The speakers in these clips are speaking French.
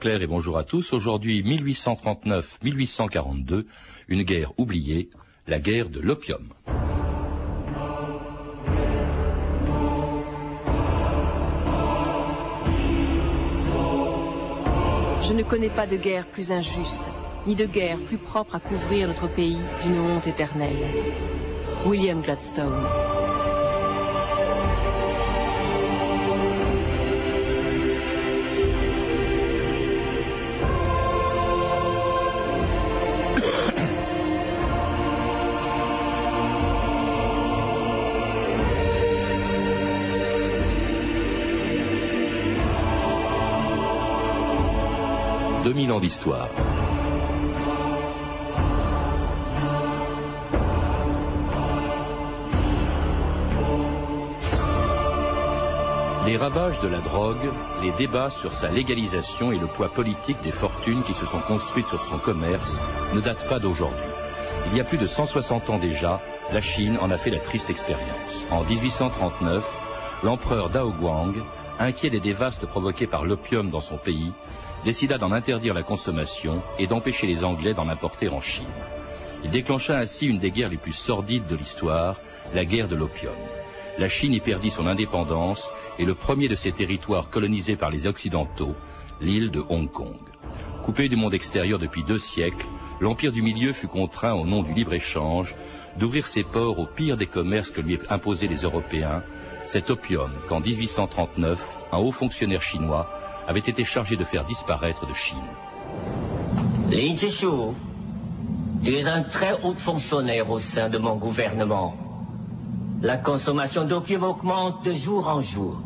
Claire et bonjour à tous. Aujourd'hui, 1839-1842, une guerre oubliée, la guerre de l'opium. Je ne connais pas de guerre plus injuste, ni de guerre plus propre à couvrir notre pays d'une honte éternelle. William Gladstone. D'histoire. Les ravages de la drogue, les débats sur sa légalisation et le poids politique des fortunes qui se sont construites sur son commerce ne datent pas d'aujourd'hui. Il y a plus de 160 ans déjà, la Chine en a fait la triste expérience. En 1839, l'empereur Dao Guang, inquiet des dévastes provoqués par l'opium dans son pays, décida d'en interdire la consommation et d'empêcher les Anglais d'en importer en Chine. Il déclencha ainsi une des guerres les plus sordides de l'histoire, la guerre de l'opium. La Chine y perdit son indépendance et le premier de ses territoires colonisés par les Occidentaux, l'île de Hong Kong. Coupé du monde extérieur depuis deux siècles, l'Empire du Milieu fut contraint, au nom du libre-échange, d'ouvrir ses ports au pire des commerces que lui imposaient les Européens, cet opium qu'en 1839, un haut fonctionnaire chinois avait été chargé de faire disparaître de Chine. Lin Zhishu, tu es un très haut fonctionnaire au sein de mon gouvernement. La consommation d'opium augmente de jour en jour.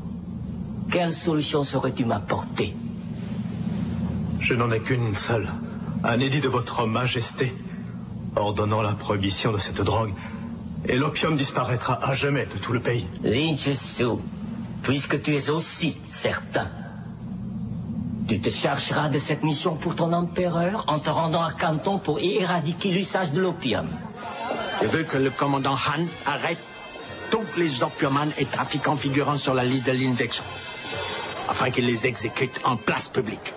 Quelle solution saurais-tu m'apporter? Je n'en ai qu'une seule. Un édit de votre majesté ordonnant la prohibition de cette drogue. Et l'opium disparaîtra à jamais de tout le pays. Lin Zhishu, puisque tu es aussi certain tu te chargeras de cette mission pour ton empereur en te rendant à Canton pour éradiquer l'usage de l'opium. Je veux que le commandant Han arrête tous les opiumans et trafiquants figurant sur la liste de l'injection, afin qu'il les exécute en place publique.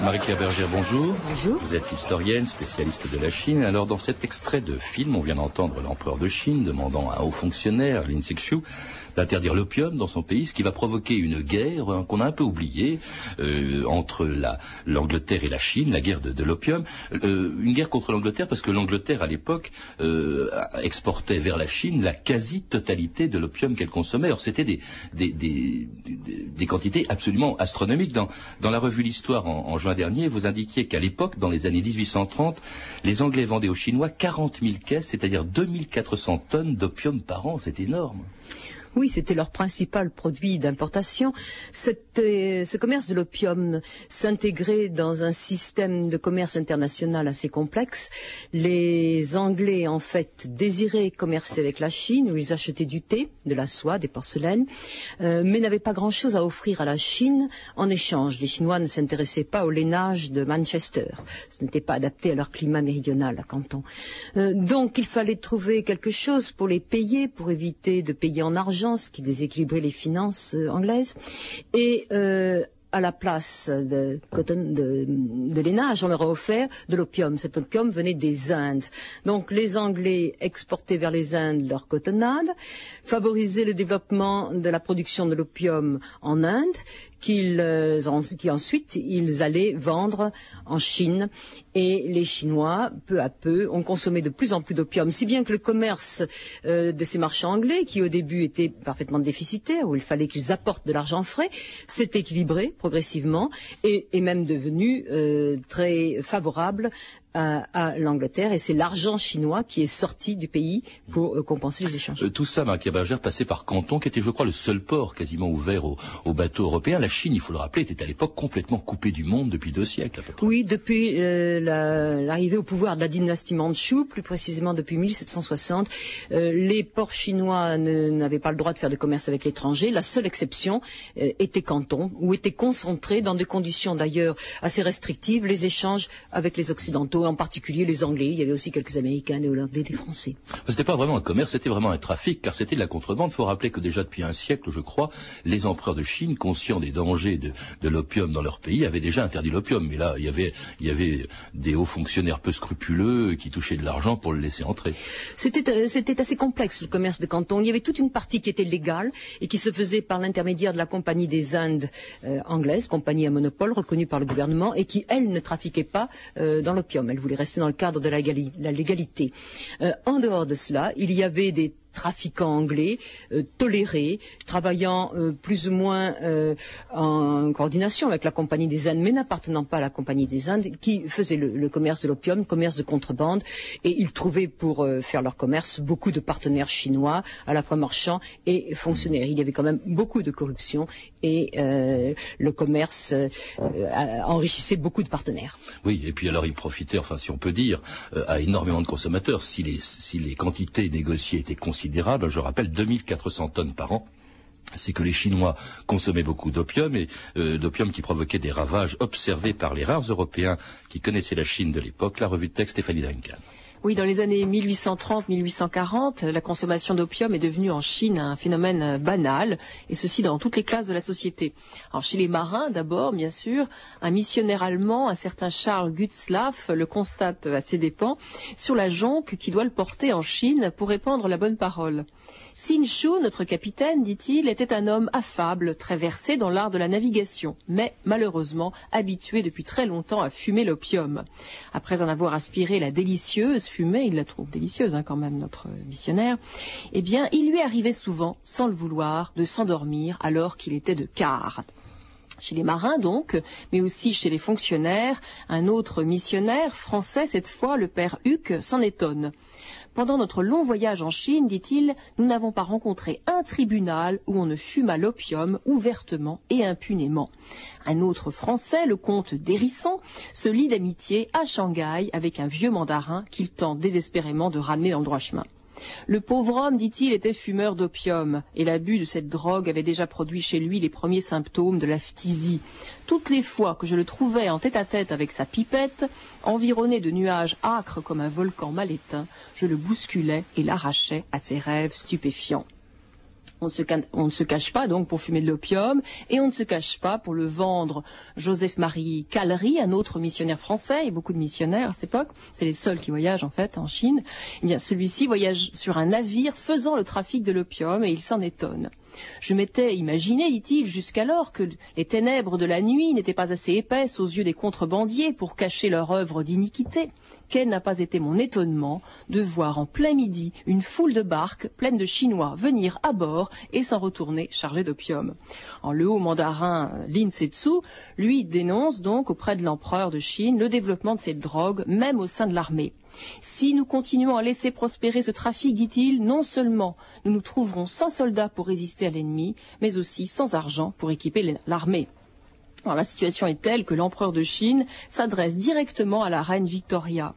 Marie-Claire Bergère, bonjour. Bonjour. Vous êtes historienne, spécialiste de la Chine. Alors, dans cet extrait de film, on vient d'entendre l'empereur de Chine demandant à un haut fonctionnaire, Lin Sixu, d'interdire l'opium dans son pays, ce qui va provoquer une guerre hein, qu'on a un peu oubliée euh, entre la, l'Angleterre et la Chine, la guerre de, l'opium. Euh, une guerre contre l'Angleterre parce que l'Angleterre, à l'époque, euh, exportait vers la Chine la quasi-totalité de l'opium qu'elle consommait. Alors, c'était des, des, des, des, quantités absolument astronomiques. Dans, dans la revue L'Histoire en, en dernier, vous indiquiez qu'à l'époque, dans les années 1830, les Anglais vendaient aux Chinois 40 000 caisses, c'est-à-dire 2400 tonnes d'opium par an. C'est énorme. Oui, c'était leur principal produit d'importation. Euh, ce commerce de l'opium s'intégrait dans un système de commerce international assez complexe. Les Anglais, en fait, désiraient commercer avec la Chine, où ils achetaient du thé, de la soie, des porcelaines, euh, mais n'avaient pas grand-chose à offrir à la Chine en échange. Les Chinois ne s'intéressaient pas au lainage de Manchester. Ce n'était pas adapté à leur climat méridional à Canton. Euh, donc, il fallait trouver quelque chose pour les payer, pour éviter de payer en argent qui déséquilibrait les finances euh, anglaises. Et euh, à la place de, de, de l'énage, on leur a offert de l'opium. Cet opium venait des Indes. Donc les Anglais exportaient vers les Indes leur cotonnade, favorisaient le développement de la production de l'opium en Inde, qu'ils, euh, qui ensuite ils allaient vendre en Chine. Et les Chinois, peu à peu, ont consommé de plus en plus d'opium, si bien que le commerce euh, de ces marchands anglais, qui au début était parfaitement déficitaire, où il fallait qu'ils apportent de l'argent frais, s'est équilibré progressivement et est même devenu euh, très favorable à, l'Angleterre et c'est l'argent chinois qui est sorti du pays pour euh, compenser les échanges. Euh, tout ça, Marie Berger, passait par Canton, qui était, je crois, le seul port quasiment ouvert aux, bateaux européens. La Chine, il faut le rappeler, était à l'époque complètement coupée du monde depuis deux siècles à peu près. Oui, depuis euh, l'arrivée au pouvoir de la dynastie Mandchou, plus précisément depuis 1760, les ports chinois n'avaient pas le droit de faire de commerce avec l'étranger. La seule exception était Canton, où étaient concentrés, dans des conditions d'ailleurs assez restrictives, les échanges avec les Occidentaux en particulier les Anglais. Il y avait aussi quelques Américains, des Hollandais, des Français. C'était pas vraiment un commerce, c'était vraiment un trafic, car c'était de la contrebande. Il faut rappeler que déjà depuis un siècle, je crois, les empereurs de Chine, conscients des dangers de, de l'opium dans leur pays, avaient déjà interdit l'opium. Mais là, il y avait, il y avait des hauts fonctionnaires peu scrupuleux qui touchaient de l'argent pour le laisser entrer. C'était, euh, c'était assez complexe le commerce de Canton. Il y avait toute une partie qui était légale et qui se faisait par l'intermédiaire de la Compagnie des Indes euh, anglaise, compagnie à monopole reconnue par le gouvernement et qui, elle, ne trafiquait pas euh, dans l'opium. Voulait rester dans le cadre de la, la légalité. Euh, en dehors de cela, il y avait des trafiquants anglais euh, tolérés, travaillant euh, plus ou moins euh, en coordination avec la Compagnie des Indes, mais n'appartenant pas à la Compagnie des Indes, qui faisaient le, commerce de l'opium, commerce de contrebande, et ils trouvaient pour faire leur commerce beaucoup de partenaires chinois, à la fois marchands et fonctionnaires. Il y avait quand même beaucoup de corruption et le commerce enrichissait beaucoup de partenaires. Oui, et puis alors il profitait, enfin si on peut dire, à énormément de consommateurs. Si les, si les quantités négociées étaient considérables, je rappelle 2400 tonnes par an, c'est que les Chinois consommaient beaucoup d'opium et euh, d'opium qui provoquait des ravages observés par les rares Européens qui connaissaient la Chine de l'époque. La revue de texte Stéphanie Duncan. Oui, dans les années 1830-1840, la consommation d'opium est devenue en Chine un phénomène banal, et ceci dans toutes les classes de la société. Alors chez les marins, d'abord, bien sûr, un missionnaire allemand, un certain Charles Gutzlaff, le constate à ses dépens, sur la jonque qui doit le porter en Chine pour répandre la bonne parole. Sin Shu, notre capitaine, dit-il, était un homme affable, très versé dans l'art de la navigation, mais malheureusement habitué depuis très longtemps à fumer l'opium. Après en avoir aspiré la délicieuse fumée, il la trouve délicieuse hein, quand même, notre missionnaire, eh bien, il lui arrivait souvent, sans le vouloir, de s'endormir alors qu'il était de quart. Chez les marins donc, mais aussi chez les fonctionnaires, un autre missionnaire, français cette fois, le père Huck, s'en étonne. Pendant notre long voyage en Chine, dit-il, nous n'avons pas rencontré un tribunal où on ne à l'opium ouvertement et impunément. Un autre Français, le comte d'Hérisson, se lie d'amitié à Shanghai avec un vieux mandarin qu'il tente désespérément de ramener dans le droit chemin. Le pauvre homme, dit-il, était fumeur d'opium, et l'abus de cette drogue avait déjà produit chez lui les premiers symptômes de la phtisie. Toutes les fois que je le trouvais en tête-à-tête avec sa pipette, environné de nuages âcres comme un volcan mal éteint, je le bousculais et l'arrachais à ses rêves stupéfiants. On ne, se, cache pas donc pour fumer de l'opium et on ne se cache pas pour le vendre. Joseph-Marie Callery, un autre missionnaire français, et beaucoup de missionnaires à cette époque, c'est les seuls qui voyagent en fait en Chine, eh bien celui-ci voyage sur un navire faisant le trafic de l'opium et il s'en étonne. Je m'étais imaginé, dit-il, jusqu'alors que les ténèbres de la nuit n'étaient pas assez épaisses aux yeux des contrebandiers pour cacher leur œuvre d'iniquité quel n'a pas été mon étonnement de voir en plein midi une foule de barques pleines de Chinois venir à bord et s'en retourner chargés d'opium. En le haut mandarin Lin Setsu, lui dénonce donc auprès de l'empereur de Chine le développement de cette drogue, même au sein de l'armée. Si nous continuons à laisser prospérer ce trafic, dit-il, non seulement nous nous trouverons sans soldats pour résister à l'ennemi, mais aussi sans argent pour équiper l'armée. Alors, la situation est telle que l'empereur de Chine s'adresse directement à la reine Victoria.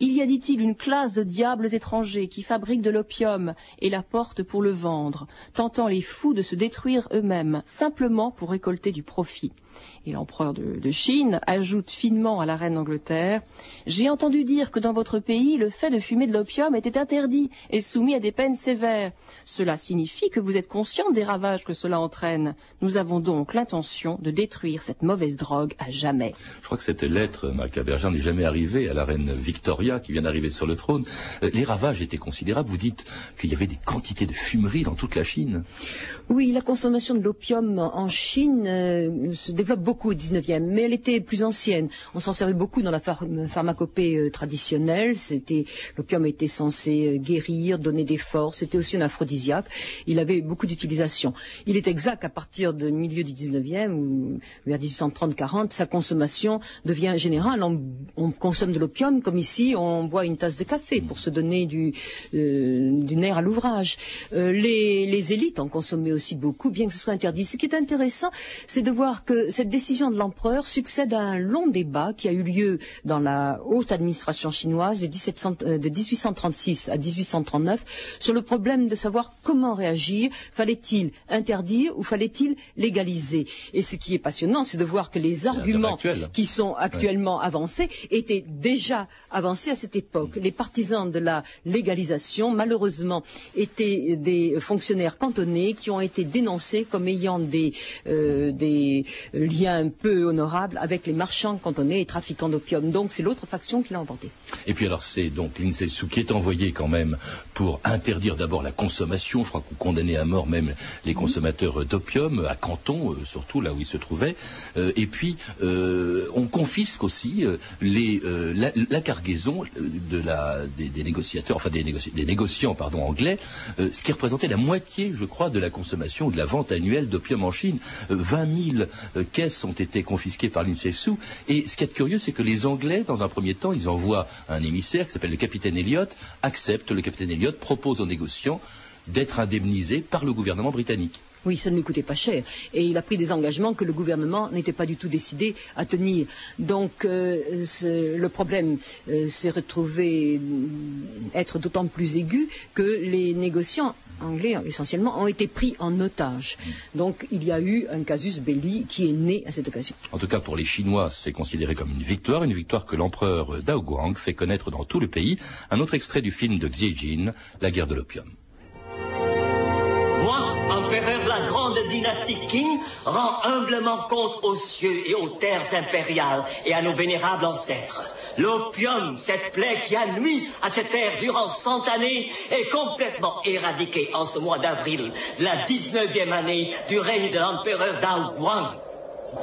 Il y a, dit-il, une classe de diables étrangers qui fabriquent de l'opium et la portent pour le vendre, tentant les fous de se détruire eux-mêmes, simplement pour récolter du profit. Et l'empereur de, de, Chine ajoute finement à la reine d'Angleterre J'ai entendu dire que dans votre pays, le fait de fumer de l'opium était interdit et soumis à des peines sévères. Cela signifie que vous êtes conscient des ravages que cela entraîne. Nous avons donc l'intention de détruire cette mauvaise drogue à jamais. Je crois que cette lettre, Marc Labergin, n'est jamais arrivée à la reine Victoria qui vient d'arriver sur le trône. Les ravages étaient considérables. Vous dites qu'il y avait des quantités de fumeries dans toute la Chine. Oui, la consommation de l'opium en Chine euh, se développe beaucoup au 19e, mais elle était plus ancienne. On s'en servait beaucoup dans la phar pharmacopée euh, traditionnelle. C'était l'opium était censé euh, guérir, donner des forces. C'était aussi un aphrodisiaque. Il avait beaucoup d'utilisation. Il est exact qu'à partir du milieu du 19e ou vers 1830-40, sa consommation devient générale. On, on consomme de l'opium comme ici, on boit une tasse de café pour se donner du, euh, du nerf à l'ouvrage. Les élites en consommaient aussi beaucoup, bien que ce soit interdit. Ce qui est intéressant, c'est de voir que cette décision de l'empereur succède à un long débat qui a eu lieu dans la haute administration chinoise de, 1836 euh, à 1839 sur le problème de savoir comment réagir. Fallait-il interdire ou fallait-il légaliser? Et ce qui est passionnant, c'est de voir que les arguments qui sont actuellement avancés étaient déjà avancés à cette époque. Les partisans de la légalisation, malheureusement, étaient des fonctionnaires cantonnés qui ont été dénoncés comme ayant des, euh, des liens peu honorables avec les marchands cantonnés et trafiquants d'opium. Donc c'est l'autre faction qui l'a emporté. Et puis alors c'est donc Sou qui est envoyé quand même pour interdire d'abord la consommation, je crois qu'on condamnait à mort même les consommateurs d'opium, à Canton euh, surtout, là où il se trouvait. Euh, et puis on confisque aussi les, la, cargaison de la, des, négociateurs, enfin des, des négociants pardon, anglais, ce qui représentait la moitié, je crois, de la consommation ou de la vente annuelle d'opium en Chine. 20 000 euh, caisses ont été confisquées par l'INSESU. Et ce qui est curieux, c'est que les Anglais, dans un premier temps, ils envoient un émissaire qui s'appelle le capitaine le capitaine Propose aux négociants d'être indemnisés par le gouvernement britannique. Oui, ça ne lui coûtait pas cher. Et il a pris des engagements que le gouvernement n'était pas du tout décidé à tenir. Donc euh, le problème euh, s'est retrouvé être d'autant plus aigu que les négociants anglais essentiellement ont été pris en otage. Donc il y a eu un casus belli qui est né à cette occasion. En tout cas pour les Chinois, c'est considéré comme une victoire, une victoire que l'empereur Dao Guang fait connaître dans tout le pays. Un autre extrait du film de Xi Jin, La guerre de l'opium empereur de la grande dynastie Qing, rend humblement compte aux cieux et aux terres impériales et à nos vénérables ancêtres. L'opium, cette plaie qui a nuit à cette ère durant cent années, est complètement éradiquée en ce mois d'avril la 19e année du règne de l'empereur Dao Guang.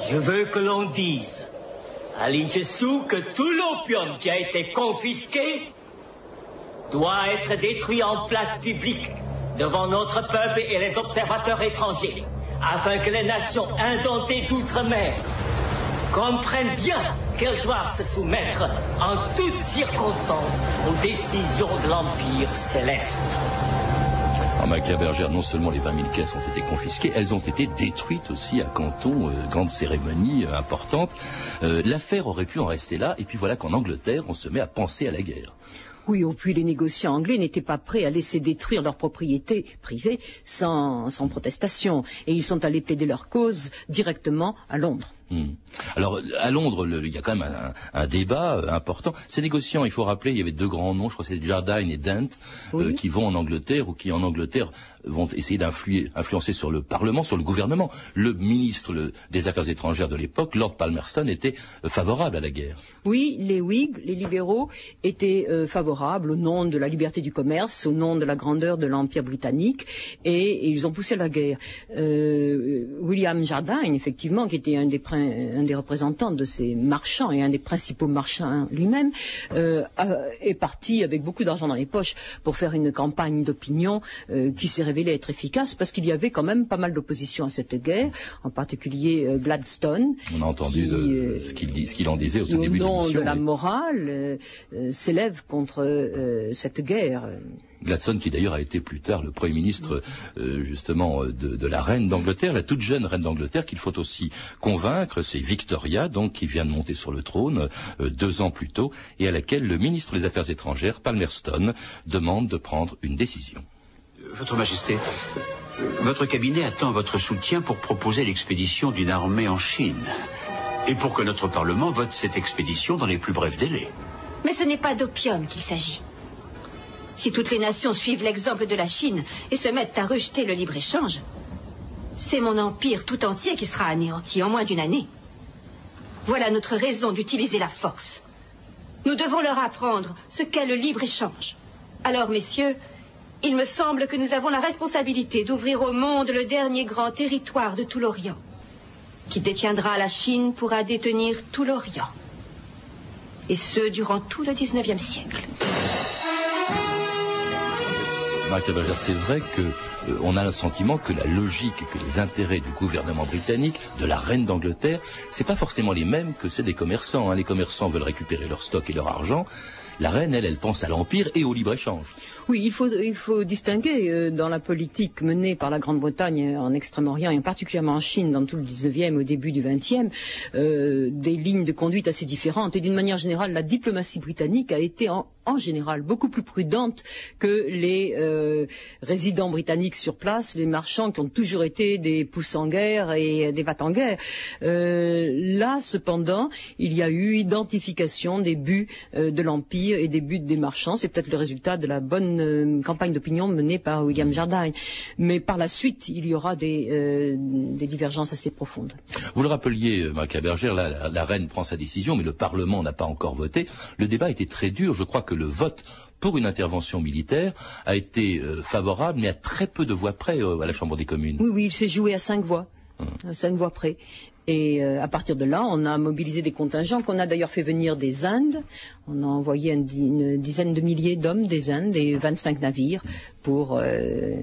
Je veux que l'on dise à Linchesu que tout l'opium qui a été confisqué doit être détruit en place publique devant notre peuple et les observateurs étrangers, afin que les nations indentées d'outre-mer comprennent bien qu'elles doivent se soumettre en toutes circonstances aux décisions de l'Empire céleste. En Bergère, non seulement les 20 000 caisses ont été confisquées, elles ont été détruites aussi à Canton, euh, grande cérémonie euh, importante. Euh, l'affaire aurait pu en rester là, et puis voilà qu'en Angleterre, on se met à penser à la guerre. Oui, au puis les négociants anglais n'étaient pas prêts à laisser détruire leurs propriétés privées sans, protestation, et ils sont allés plaider leur cause directement à Londres. Hmm. Alors à Londres, il y a quand même un, débat euh, important. Ces négociants, il faut rappeler, il y avait deux grands noms, je crois que c'est Jardine et Dent, euh, qui vont en Angleterre ou qui en Angleterre vont essayer d'influencer sur le Parlement, sur le gouvernement. Le ministre des Affaires étrangères de l'époque, Lord Palmerston, était euh, favorable à la guerre. Oui, les Whigs, les libéraux, étaient favorables au nom de la liberté du commerce, au nom de la grandeur de l'Empire britannique, et, ils ont poussé la guerre. William Jardine, effectivement, qui était un des, un des représentants de ces marchands et un des principaux marchands lui-même, euh, est parti avec beaucoup d'argent dans les poches pour faire une campagne d'opinion euh, qui s'est révélée être efficace parce qu'il y avait quand même pas mal d'opposition à cette guerre, en particulier euh, Gladstone. On a entendu ce qu'il en disait au tout début de. Au nom de la morale, s'élève contre cette guerre. Gladstone, qui d'ailleurs a été plus tard le Premier ministre euh, justement de, la reine d'Angleterre, la toute jeune reine d'Angleterre, qu'il faut aussi convaincre, c'est Victoria, donc qui vient de monter sur le trône euh, deux ans plus tôt, et à laquelle le ministre des Affaires étrangères, Palmerston, demande de prendre une décision. Votre Majesté, votre cabinet attend votre soutien pour proposer l'expédition d'une armée en Chine, et pour que notre Parlement vote cette expédition dans les plus brefs délais. Mais ce n'est pas d'opium qu'il s'agit. Si toutes les nations suivent l'exemple de la Chine et se mettent à rejeter le libre-échange, c'est mon empire tout entier qui sera anéanti en moins d'une année. Voilà notre raison d'utiliser la force. Nous devons leur apprendre ce qu'est le libre-échange. Alors, messieurs, il me semble que nous avons la responsabilité d'ouvrir au monde le dernier grand territoire de tout l'Orient. Qui détiendra la Chine pourra détenir tout l'Orient. Et ce, durant tout le XIXe siècle c'est vrai que euh, a le sentiment que la logique, que les intérêts du gouvernement britannique, de la reine d'Angleterre, c'est pas forcément les mêmes que ceux des commerçants. Hein. Les commerçants veulent récupérer leur stock et leur argent. La reine, elle, elle pense à l'Empire et au libre-échange. Oui, il faut, il faut distinguer euh, dans la politique menée par la Grande-Bretagne en Extrême-Orient et particulièrement en Chine dans tout le 19e au début du 20e, euh, des lignes de conduite assez différentes. Et d'une manière générale, la diplomatie britannique a été en, général beaucoup plus prudente que les euh, résidents britanniques sur place, les marchands qui ont toujours été des pousses en guerre et des battes en guerre. Euh, là, cependant, il y a eu identification des buts euh, de l'Empire et des buts des marchands. C'est peut-être le résultat de la bonne euh, campagne d'opinion menée par William Jardine. Mais par la suite, il y aura des, euh, des divergences assez profondes. Vous le rappeliez, euh, Marc Bergère, la, la, la reine prend sa décision, mais le Parlement n'a pas encore voté. Le débat était très dur. Je crois que le vote pour une intervention militaire a été euh, favorable, mais à très peu de voix près euh, à la Chambre des communes. Oui, oui, il s'est joué à cinq voix, à cinq voix près. Et euh, à partir de là, on a mobilisé des contingents qu'on a d'ailleurs fait venir des Indes. On a envoyé une, dizaine de milliers d'hommes des Indes et 25 navires pour euh,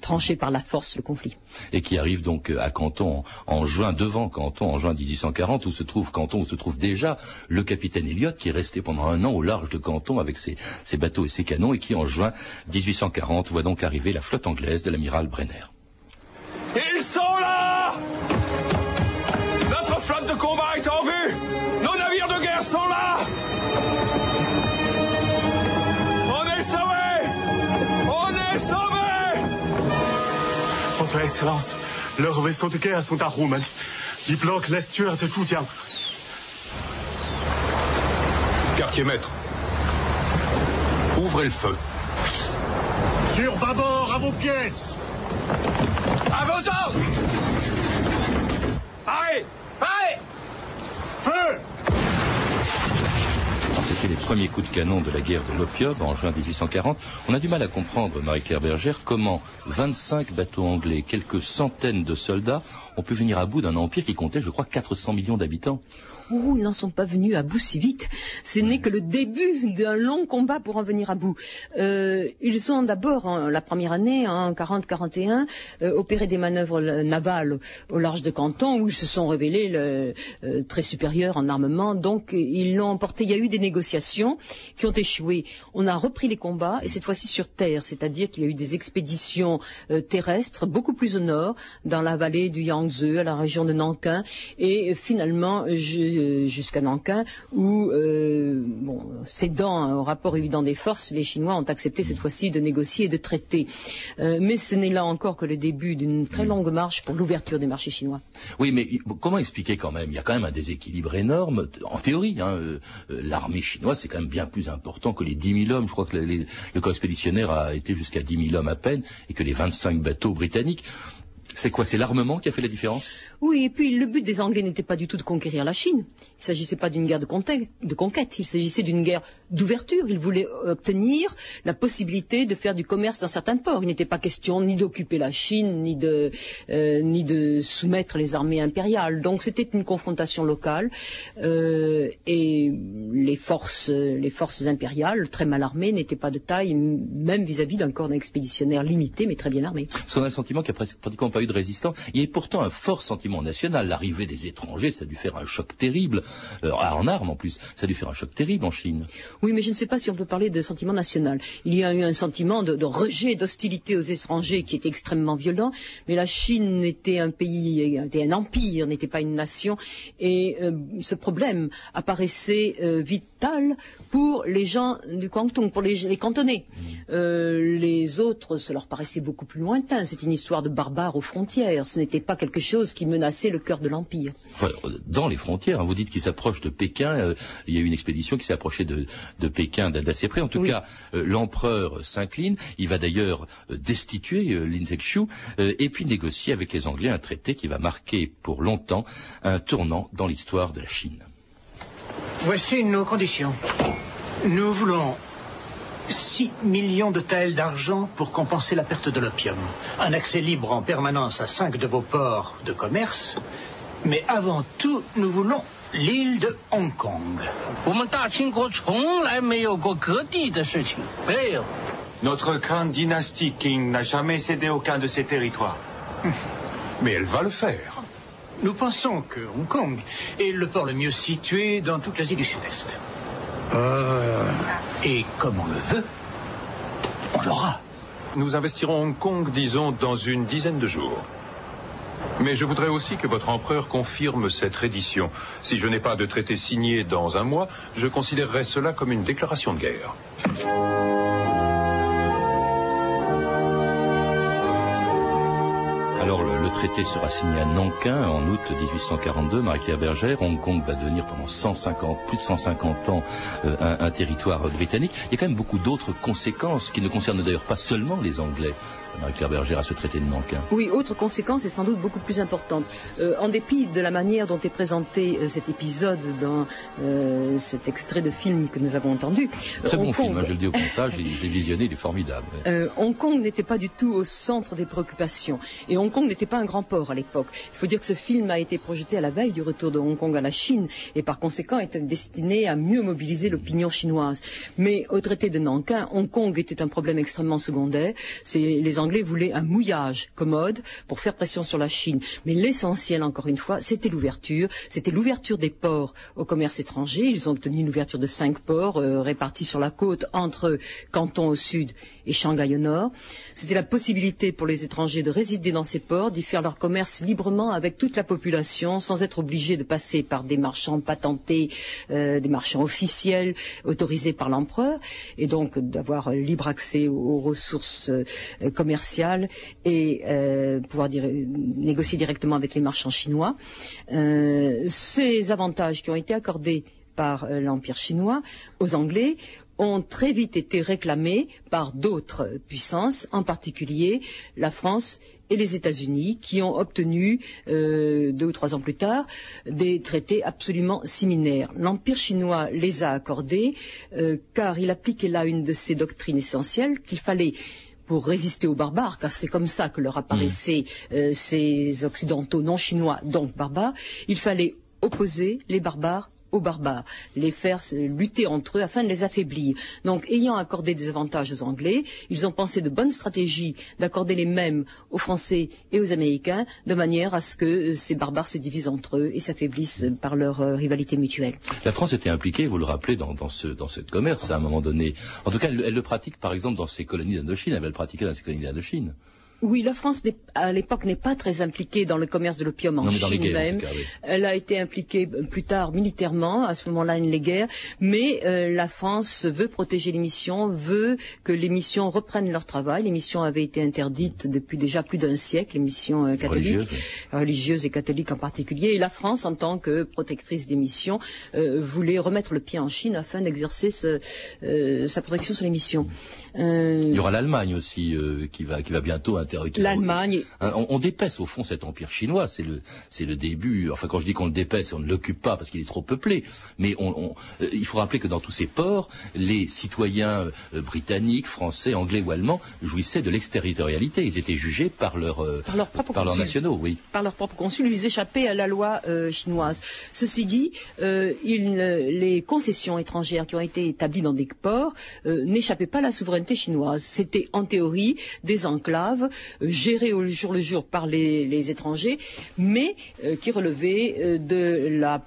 trancher par la force le conflit. Et qui arrive donc à Canton en juin, devant Canton en juin 1840, où se trouve Canton, où se trouve déjà le capitaine Elliott, qui est resté pendant un an au large de Canton avec ses, ses bateaux et ses canons, et qui en juin 1840 voit donc arriver la flotte anglaise de l'amiral Brenner. Excellence, leurs vaisseaux de guerre sont à Roumen. Ils bloquent l'estuaire de Zhujiang. Quartier maître, ouvrez le feu. Sur bâbord, à vos pièces À vos ordres Arrête Arrête Feu Les premiers coups de canon de la guerre de l'opium en juin 1840. On a du mal à comprendre, Marie-Claire Bergère, comment 25 bateaux anglais, quelques centaines de soldats ont pu venir à bout d'un empire qui comptait, je crois, 400 millions d'habitants. Ils n'en sont pas venus à bout si vite. Ce n'est que le début d'un long combat pour en venir à bout. Euh, ils ont d'abord, la première année, en 40-41, euh, opéré des manœuvres euh, navales au large de Canton, où ils se sont révélés très supérieurs en armement. Donc, ils l'ont emporté. Il y a eu des négociations qui ont échoué. On a repris les combats, et cette fois-ci sur terre, c'est-à-dire qu'il y a eu des expéditions terrestres beaucoup plus au nord, dans la vallée du Yangtze, à la région de Nankin, et finalement jusqu'à Nankin, où, euh, bon, cédant au rapport évident des forces, les Chinois ont accepté cette fois-ci de négocier et de traiter. Euh, mais ce n'est là encore que le début d'une très longue marche pour l'ouverture des marchés chinois. Oui, mais comment expliquer quand même? Il y a quand même un déséquilibre énorme. En théorie, hein, euh, euh, l'armée chinoise, c'est quand même bien plus important que les 10 000 hommes. Je crois que les- le corps expéditionnaire a été jusqu'à 10 000 hommes à peine, et que les 25 bateaux britanniques. C'est quoi C'est l'armement qui a fait la différence? Oui, et puis le but des Anglais n'était pas du tout de conquérir la Chine. Il ne s'agissait pas d'une guerre de, conquête, il s'agissait d'une guerre d'ouverture. Ils voulaient obtenir la possibilité de faire du commerce dans certains ports. Il n'était pas question ni d'occuper la Chine, ni de, euh, ni de soumettre les armées impériales. Donc c'était une confrontation locale. euh, et les forces, les forces impériales, très mal armées, n'étaient pas de taille, même vis-à-vis d'un corps expéditionnaire limité, mais très bien armé. A le sentiment qu'il n'y a presque- pratiquement pas eu de résistance. Il y a pourtant un fort sentiment national. L'arrivée des étrangers, ça a dû faire un choc terrible, euh, en armes en plus, ça a dû faire un choc terrible en Chine. Oui, mais je ne sais pas si on peut parler de sentiment national. Il y a eu un sentiment de, de rejet, d'hostilité aux étrangers qui était extrêmement violent, mais la Chine était un pays, était un empire, n'était pas une nation, et euh, ce problème apparaissait euh, vital pour les gens du Guangdong, pour les, les cantonais. Euh, les autres, ça leur paraissait beaucoup plus lointain. C'est une histoire de barbares aux frontières. Ce n'était pas quelque chose qui menaçait le cœur de l'empire. Enfin, euh, dans les frontières, hein, vous dites qu'ils s'approchent de Pékin. euh, il y a eu une expédition qui s'est approchée de, de Pékin d'assez près. En tout Oui. cas, euh, l'empereur s'incline. Il va d'ailleurs destituer euh, Lin Zexu euh, et puis négocier avec les Anglais un traité qui va marquer pour longtemps un tournant dans l'histoire de la Chine. Voici nos conditions. Nous voulons 6 millions de taels d'argent pour compenser la perte de l'opium. Un accès libre en permanence à cinq de vos ports de commerce. Mais avant tout, nous voulons l'île de Hong Kong. Notre grande dynastie Qing n'a jamais cédé aucun de ses territoires. Mais elle va le faire. Nous pensons que Hong Kong est le port le mieux situé dans toute l'Asie du Sud-Est. Euh, et comme on le veut, on l'aura. Nous investirons Hong Kong, disons, dans une dizaine de jours. Mais je voudrais aussi que votre empereur confirme cette reddition. Si je n'ai pas de traité signé dans un mois, je considérerai cela comme une déclaration de guerre. Traité sera signé à Nankin en août 1842. Marie-Claire Bergère, Hong Kong va devenir pendant 150, plus de 150 ans euh, un, un territoire britannique. Il y a quand même beaucoup d'autres conséquences qui ne concernent d'ailleurs pas seulement les Anglais. Marie-Claire Bergère à ce traité de Nankin. Oui, autre conséquence est sans doute beaucoup plus importante. Euh, en dépit de la manière dont est présenté euh, cet épisode dans euh, cet extrait de film que nous avons entendu, Très Hong bon Kong- film, hein, je le dis au passage, je l'ai visionné, il est formidable. Hong Kong n'était pas du tout au centre des préoccupations. Et Hong Kong n'était pas un grand port à l'époque. Il faut dire que ce film a été projeté à la veille du retour de Hong Kong à la Chine et par conséquent était destiné à mieux mobiliser l'opinion chinoise. Mais au traité de Nankin, Hong Kong était un problème extrêmement secondaire. Les Anglais voulaient un mouillage commode pour faire pression sur la Chine. Mais l'essentiel, encore une fois, c'était l'ouverture. C'était l'ouverture des ports au commerce étranger. Ils ont obtenu l'ouverture de cinq ports euh, répartis sur la côte entre Canton au sud et Shanghai au nord. C'était la possibilité pour les étrangers de résider dans ces ports, faire leur commerce librement avec toute la population, sans être obligés de passer par des marchands patentés, euh, des marchands officiels autorisés par l'empereur, et donc d'avoir libre accès aux, ressources euh, commerciales et euh, pouvoir négocier directement avec les marchands chinois. Ces avantages qui ont été accordés par l'Empire chinois aux Anglais ont très vite été réclamés par d'autres puissances, en particulier la France et les États-Unis, qui ont obtenu, euh, deux ou trois ans plus tard, des traités absolument similaires. L'Empire chinois les a accordés, euh, car il appliquait là une de ses doctrines essentielles, qu'il fallait pour résister aux barbares, car c'est comme ça que leur apparaissaient euh, ces occidentaux non chinois, donc barbares, il fallait opposer les barbares aux barbares, les faire lutter entre eux afin de les affaiblir. Donc, ayant accordé des avantages aux Anglais, ils ont pensé de bonnes stratégies d'accorder les mêmes aux Français et aux Américains, de manière à ce que ces barbares se divisent entre eux et s'affaiblissent par leur euh, rivalité mutuelle. La France était impliquée, vous le rappelez, dans, ce, dans ce commerce à un moment donné. En tout cas, elle, elle le pratique par exemple dans ses colonies d'Indochine. Elle va le pratiquer dans ses colonies d'Indochine. Oui, la France à l'époque n'est pas très impliquée dans le commerce de l'opium en Non, Chine guerres, même. tout cas, oui. Elle a été impliquée euh, plus tard militairement, à ce moment-là, les guerres. Mais euh, la France veut protéger les missions, veut que les missions reprennent leur travail. Les missions avaient été interdites depuis déjà plus d'un siècle, les missions euh, catholiques, Religieuses, religieuses et catholiques en particulier. Et la France, en tant que protectrice des missions, euh, voulait remettre le pied en Chine afin d'exercer ce- euh, sa protection sur les missions. Il y aura l'Allemagne aussi euh, qui va qui va bientôt L'Allemagne. On, on dépaisse au fond cet empire chinois. C'est le c'est le début. Enfin, quand je dis qu'on le dépaisse, on ne l'occupe pas parce qu'il est trop peuplé. Mais on, on- euh, il faut rappeler que dans tous ces ports, les citoyens euh, britanniques, français, anglais ou allemands jouissaient de l'exterritorialité. Ils étaient jugés par leurs euh, Par leurs propres par leurs consuls. nationaux. Oui. par leur propre consul, ils échappaient à la loi chinoise. Ceci dit, il, les concessions étrangères qui ont été établies dans des ports n'échappaient pas à la souveraineté chinoise. C'était en théorie des enclaves euh, gérées au jour le jour par les, étrangers, mais euh, qui relevaient euh, de la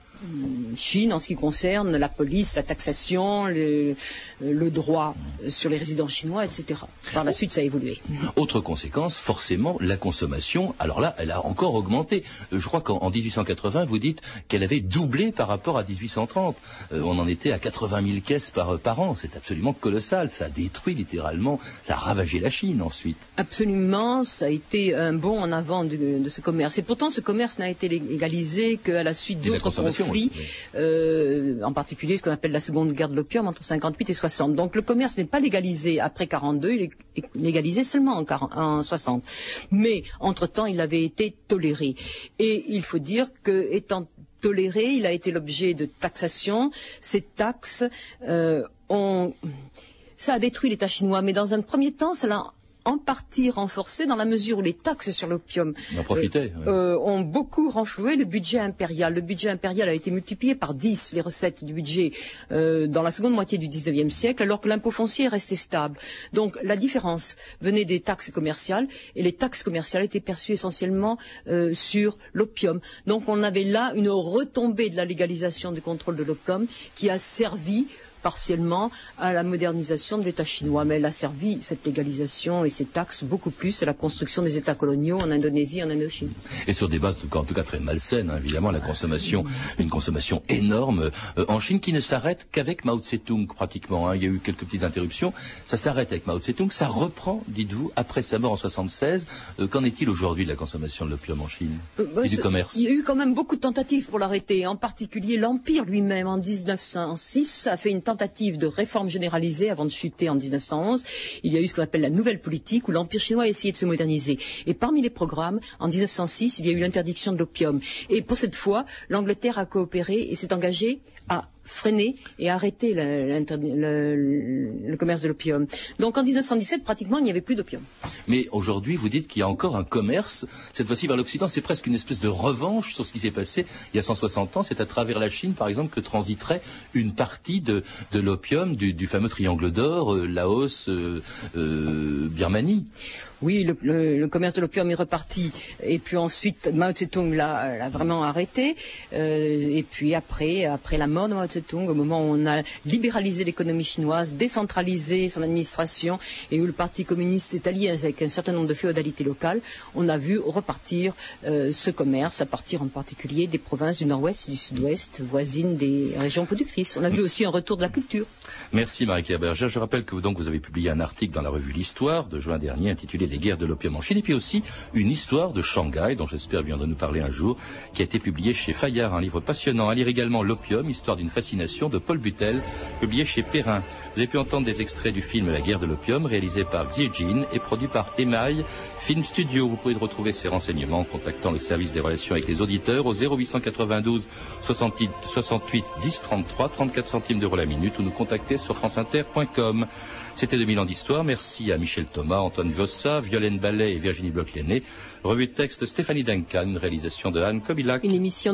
Chine en ce qui concerne la police, la taxation, le, le droit sur les résidents chinois, etc. Par la suite, ça a évolué. Autre conséquence, forcément, la consommation. Alors là, elle a encore augmenté. Euh, Je crois qu'en en 1880, vous dites qu'elle avait doublé par rapport à 1830. Euh, on en était à 80 000 caisses par, par an. C'est absolument colossal. Ça a détruit littéralement, ça a ravagé la Chine ensuite. Absolument, ça a été un bond en avant de, de ce commerce. Et pourtant, ce commerce n'a été légalisé qu'à la suite d'autres consommation conflits, euh, en particulier ce qu'on appelle la seconde guerre de l'opium entre 58 et 60. Donc le commerce n'est pas légalisé après 42, il est légalisé seulement en, 40 en 60. Mais entre-temps, il avait été toléré. Et il faut dire que, étant toléré, il a été l'objet de taxation. Ces taxes euh, ont ça a détruit l'État chinois, mais dans un premier temps, ça l'a en partie renforcé dans la mesure où les taxes sur l'opium On profitait. euh, ont beaucoup renfloué le budget impérial. Le budget impérial a été multiplié par 10, les recettes du budget, euh, dans la seconde moitié du XIXe siècle, alors que l'impôt foncier est resté stable. Donc la différence venait des taxes commerciales, et les taxes commerciales étaient perçues essentiellement euh, sur l'opium. Donc on avait là une retombée de la légalisation du contrôle de l'opium qui a servi partiellement à la modernisation de l'État chinois, mais elle a servi, cette légalisation et ces taxes, beaucoup plus à la construction des États coloniaux en Indonésie et en Indochine. Et sur des bases, en tout cas très malsaines, hein, évidemment, la consommation, une consommation énorme euh, en Chine qui ne s'arrête qu'avec Mao Tse-tung pratiquement. Hein. Il y a eu quelques petites interruptions. Ça s'arrête avec Mao Tse-tung, ça reprend, dites-vous, après sa mort en 76. Euh, qu'en est-il aujourd'hui de la consommation de l'opium en Chine Euh, bah, et du commerce Il y a eu quand même beaucoup de tentatives pour l'arrêter, en particulier l'Empire lui-même en 1906 a fait une tentative de réforme généralisée avant de chuter en 1911. Il y a eu ce qu'on appelle la nouvelle politique où l'Empire chinois a essayé de se moderniser. Et parmi les programmes, en 1906, il y a eu l'interdiction de l'opium. Et pour cette fois, l'Angleterre a coopéré et s'est engagée à freiner et arrêter le, le commerce de l'opium. Donc en 1917, pratiquement, il n'y avait plus d'opium. Mais aujourd'hui, vous dites qu'il y a encore un commerce, cette fois-ci vers l'Occident. C'est presque une espèce de revanche sur ce qui s'est passé il y a 160 ans. C'est à travers la Chine, par exemple, que transiterait une partie de, de l'opium du, du fameux triangle d'or, euh, Laos, euh, euh, Birmanie. Oui, le, le- le commerce de l'opium est reparti. Et puis ensuite, Mao Tse-tung l'a l'a vraiment arrêté. Euh, et puis après, après la mort de Mao Tse-tung, au moment où on a libéralisé l'économie chinoise, décentralisé son administration, et où le Parti communiste s'est allié avec un certain nombre de féodalités locales, on a vu repartir euh, ce commerce, à partir en particulier des provinces du nord-ouest et du sud-ouest, voisines des régions productrices. On a vu aussi un retour de la culture. Merci Marie-Claire Berger. Je rappelle que vous, donc, vous avez publié un article dans la revue L'Histoire de juin dernier intitulé Les guerres de l'opium en Chine et puis aussi une histoire de Shanghai dont j'espère bien de nous parler un jour qui a été publié chez Fayard, un livre passionnant. À lire également L'opium, histoire d'une de Paul Butel, publié chez Perrin. Vous avez pu entendre des extraits du film La guerre de l'opium réalisé par Xie Jin et produit par Email Film Studio. Vous pouvez retrouver ces renseignements en contactant le service des relations avec les auditeurs au 0892 68 68 10 33 34 centimes d'euros la minute ou nous contacter sur franceinter.com. C'était 2000 ans d'histoire. Merci à Michel Thomas, Antoine Vossa, Violaine Ballet et Virginie Bloch-Lenné. Revue de texte Stéphanie Duncan, réalisation de Anne Kobilac. Une émission